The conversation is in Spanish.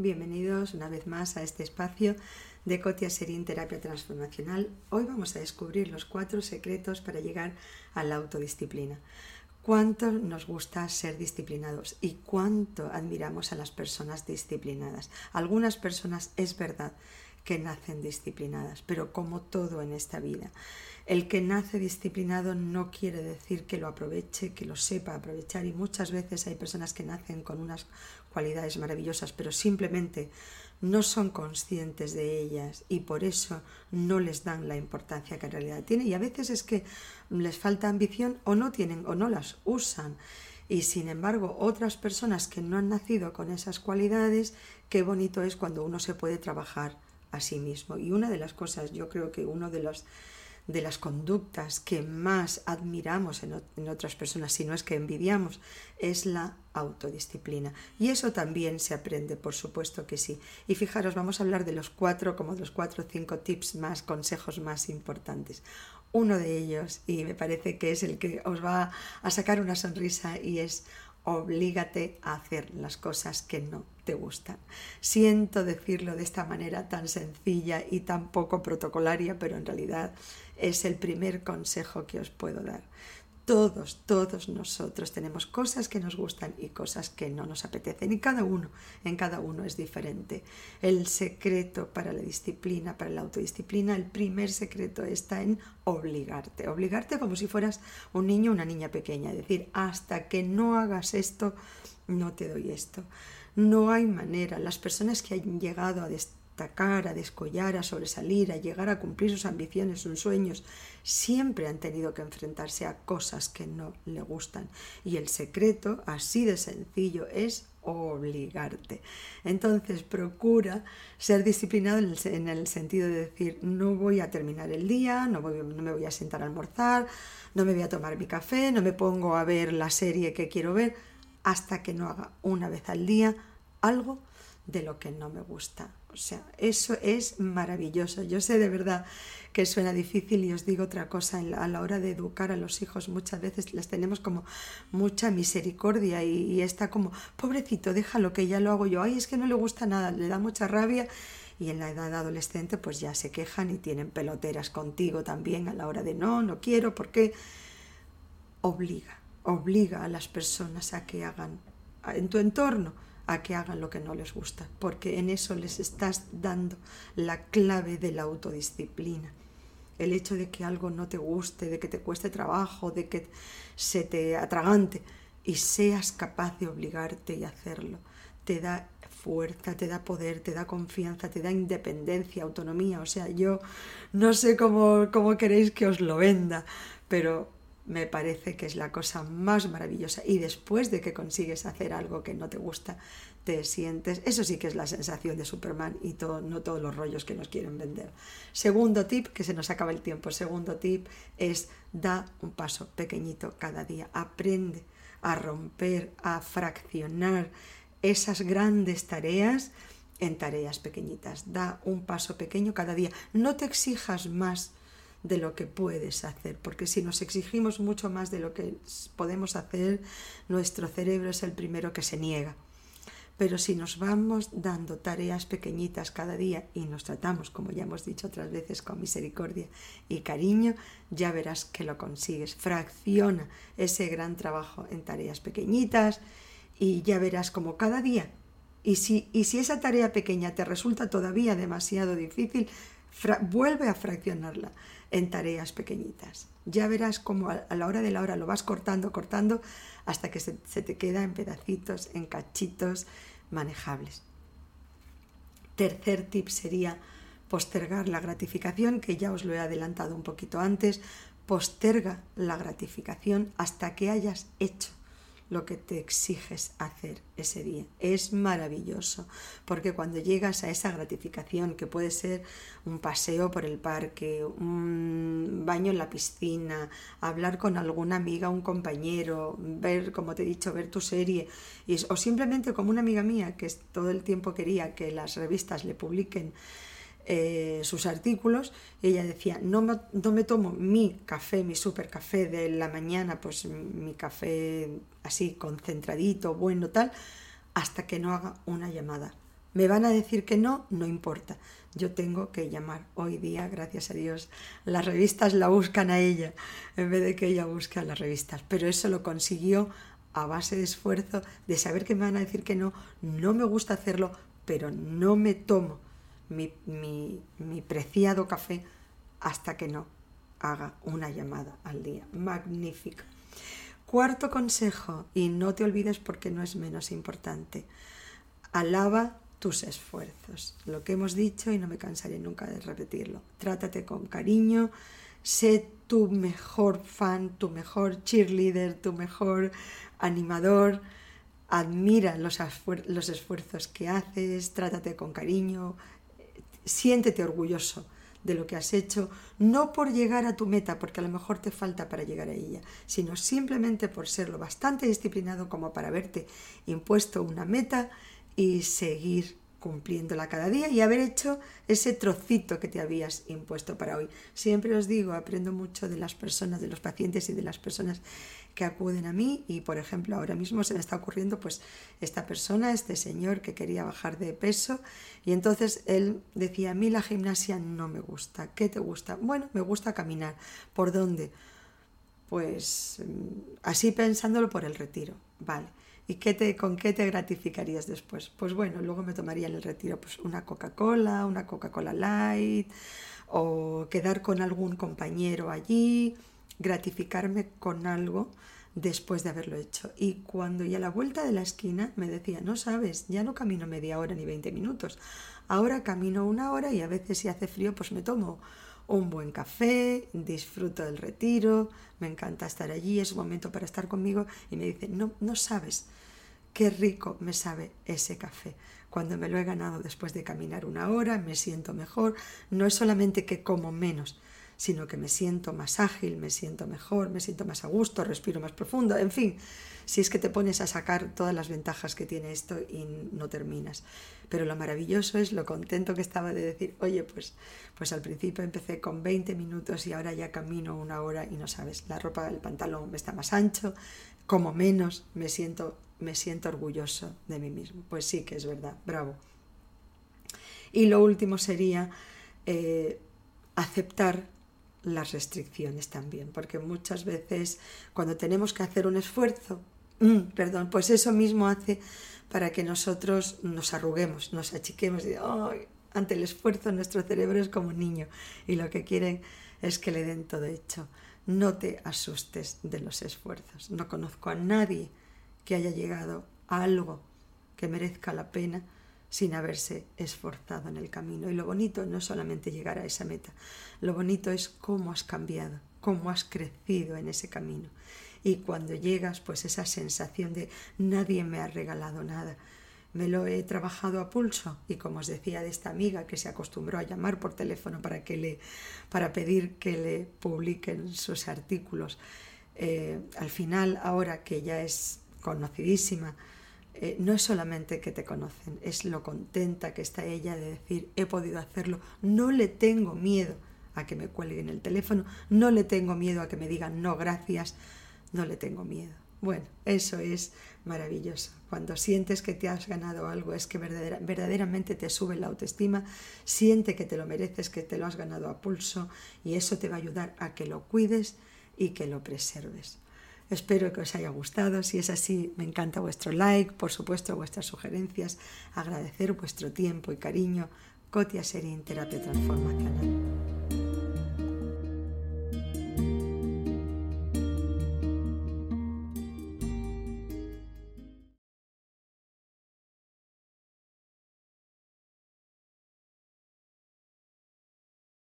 Bienvenidos una vez más a este espacio de Cotia Serín Terapia Transformacional. Hoy vamos a descubrir los cuatro secretos para llegar a la autodisciplina. Cuánto nos gusta ser disciplinados y cuánto admiramos a las personas disciplinadas. Algunas personas es verdad que nacen disciplinadas, pero como todo en esta vida, el que nace disciplinado no quiere decir que lo aproveche, que lo sepa aprovechar y muchas veces hay personas que nacen con unas cualidades maravillosas, pero simplemente no son conscientes de ellas y por eso no les dan la importancia que en realidad tienen. Y a veces es que les falta ambición o no tienen o no las usan. Y sin embargo, otras personas que no han nacido con esas cualidades, qué bonito es cuando uno se puede trabajar a sí mismo. Y una de las cosas, yo creo que uno de los de las conductas que más admiramos en, otras personas, si no es que envidiamos, es la autodisciplina. Y eso también se aprende, por supuesto que sí. Y fijaros, vamos a hablar de los cuatro, como los cuatro o cinco tips más, consejos más importantes. Uno de ellos, y me parece que es el que os va a sacar una sonrisa, y es oblígate a hacer las cosas que no te gustan. Siento decirlo de esta manera tan sencilla y tan poco protocolaria, pero en realidad es el primer consejo que os puedo dar. Todos, todos nosotros tenemos cosas que nos gustan y cosas que no nos apetecen. Y cada uno, en cada uno es diferente. El secreto para la disciplina, para la autodisciplina, el primer secreto está en obligarte. Obligarte como si fueras un niño o una niña pequeña. Es decir, hasta que no hagas esto, no te doy esto. No hay manera. Las personas que han llegado a a descollar, a sobresalir, a llegar a cumplir sus ambiciones, sus sueños, siempre han tenido que enfrentarse a cosas que no le gustan. Y el secreto, así de sencillo, es obligarte. Entonces procura ser disciplinado en el, sentido de decir, no voy a terminar el día, no me voy a sentar a almorzar, no me voy a tomar mi café, no me pongo a ver la serie que quiero ver, hasta que no haga una vez al día algo de lo que no me gusta. O sea, eso es maravilloso. Yo sé de verdad que suena difícil y os digo otra cosa, a la hora de educar a los hijos muchas veces les tenemos como mucha misericordia y, está como, pobrecito, déjalo que ya lo hago yo, ay, es que no le gusta nada, le da mucha rabia. Y en la edad adolescente pues ya se quejan y tienen peloteras contigo también a la hora de no, no quiero, porque obliga, obliga a las personas a que hagan en tu entorno a que hagan lo que no les gusta, porque en eso les estás dando la clave de la autodisciplina. El hecho de que algo no te guste, de que te cueste trabajo, de que se te atragante y seas capaz de obligarte y hacerlo, te da fuerza, te da poder, te da confianza, te da independencia, autonomía. O sea, yo no sé cómo, cómo queréis que os lo venda, pero me parece que es la cosa más maravillosa. Y después de que consigues hacer algo que no te gusta, te sientes, eso sí que es la sensación de Superman y todo, no todos los rollos que nos quieren vender. Segundo tip, que se nos acaba el tiempo, segundo tip es da un paso pequeñito cada día, aprende a romper, a fraccionar esas grandes tareas en tareas pequeñitas. Da un paso pequeño cada día. No te exijas más de lo que puedes hacer, porque si nos exigimos mucho más de lo que podemos hacer, nuestro cerebro es el primero que se niega. Pero si nos vamos dando tareas pequeñitas cada día y nos tratamos, como ya hemos dicho otras veces, con misericordia y cariño, ya verás que lo consigues. Fracciona ese gran trabajo en tareas pequeñitas y ya verás como cada día. Y si, y si esa tarea pequeña te resulta todavía demasiado difícil, vuelve a fraccionarla en tareas pequeñitas. Ya verás cómo a, la hora de la hora lo vas cortando, cortando, hasta que se, se te queda en pedacitos, en cachitos manejables. Tercer tip sería postergar la gratificación, que ya os lo he adelantado un poquito antes. Posterga la gratificación hasta que hayas hecho lo que te exiges hacer ese día. Es maravilloso, porque cuando llegas a esa gratificación, que puede ser un paseo por el parque, un baño en la piscina, hablar con alguna amiga, un compañero, ver, como te he dicho, ver tu serie, o simplemente como una amiga mía que todo el tiempo quería que las revistas le publiquen eh, sus artículos, ella decía, no me, no me tomo mi café, mi super café de la mañana, pues mi café así concentradito, bueno, tal, hasta que no haga una llamada. Me van a decir que no, no importa. Yo tengo que llamar. Hoy día, gracias a Dios, las revistas la buscan a ella en vez de que ella busque a las revistas. Pero eso lo consiguió a base de esfuerzo, de saber que me van a decir que no, no me gusta hacerlo, pero no me tomo mi, preciado café hasta que no haga una llamada al día. Magnífico. Cuarto consejo, y no te olvides porque no es menos importante, alaba tus esfuerzos. Lo que hemos dicho y no me cansaré nunca de repetirlo. Trátate con cariño, sé tu mejor fan, tu mejor cheerleader, tu mejor animador. Admira los esfuerzos que haces, trátate con cariño, siéntete orgulloso de lo que has hecho, no por llegar a tu meta, porque a lo mejor te falta para llegar a ella, sino simplemente por ser lo bastante disciplinado como para haberte impuesto una meta y seguir cumpliéndola cada día y haber hecho ese trocito que te habías impuesto para hoy. Siempre os digo, aprendo mucho de las personas, de los pacientes y de las personas que acuden a mí y por ejemplo ahora mismo se me está ocurriendo pues esta persona, este señor que quería bajar de peso y entonces él decía, a mí la gimnasia no me gusta, ¿qué te gusta? Bueno, me gusta caminar. ¿Por dónde? Pues mm, así pensándolo por el retiro, vale. ¿Y qué te, con qué te gratificarías después? Pues bueno, luego me tomaría en el retiro pues una Coca-Cola, una Coca-Cola Light, o quedar con algún compañero allí, gratificarme con algo después de haberlo hecho. Y cuando ya a la vuelta de la esquina me decía, no sabes, ya no camino media hora ni 20 minutos, ahora camino una hora y a veces si hace frío pues me tomo un buen café, disfruto del retiro, me encanta estar allí, es un momento para estar conmigo y me dice, no, no sabes qué rico me sabe ese café. Cuando me lo he ganado después de caminar una hora, me siento mejor. No es solamente que como menos, sino que me siento más ágil, me siento mejor, me siento más a gusto, respiro más profundo, en fin, si es que te pones a sacar todas las ventajas que tiene esto y no terminas. Pero lo maravilloso es lo contento que estaba de decir, oye, pues, pues al principio empecé con 20 minutos y ahora ya camino una hora y no sabes, la ropa, el pantalón me está más ancho, como menos, me siento me siento orgulloso de mí mismo. Pues sí que es verdad, bravo. Y lo último sería eh, aceptar las restricciones también, porque muchas veces cuando tenemos que hacer un esfuerzo, mm, perdón, pues eso mismo hace para que nosotros nos arruguemos, nos achiquemos y ante el esfuerzo nuestro cerebro es como un niño y lo que quieren es que le den todo hecho. No te asustes de los esfuerzos. No conozco a nadie que haya llegado a algo que merezca la pena sin haberse esforzado en el camino. Y lo bonito no es solamente llegar a esa meta, lo bonito es cómo has cambiado, cómo has crecido en ese camino. Y cuando llegas, pues esa sensación de nadie me ha regalado nada, me lo he trabajado a pulso y como os decía de esta amiga que se acostumbró a llamar por teléfono para que le para pedir que le publiquen sus artículos eh, al final ahora que ya es conocidísima, eh, no es solamente que te conocen, es lo contenta que está ella de decir, he podido hacerlo, no le tengo miedo a que me cuelguen el teléfono, no le tengo miedo a que me digan no gracias, no le tengo miedo. Bueno, eso es maravilloso. Cuando sientes que te has ganado algo, es que verdaderamente te sube la autoestima, siente que te lo mereces, que te lo has ganado a pulso y eso te va a ayudar a que lo cuides y que lo preserves. Espero que os haya gustado. Si es así, me encanta vuestro like, por supuesto vuestras sugerencias, agradecer vuestro tiempo y cariño. Cotia Serín Terapia Transformacional.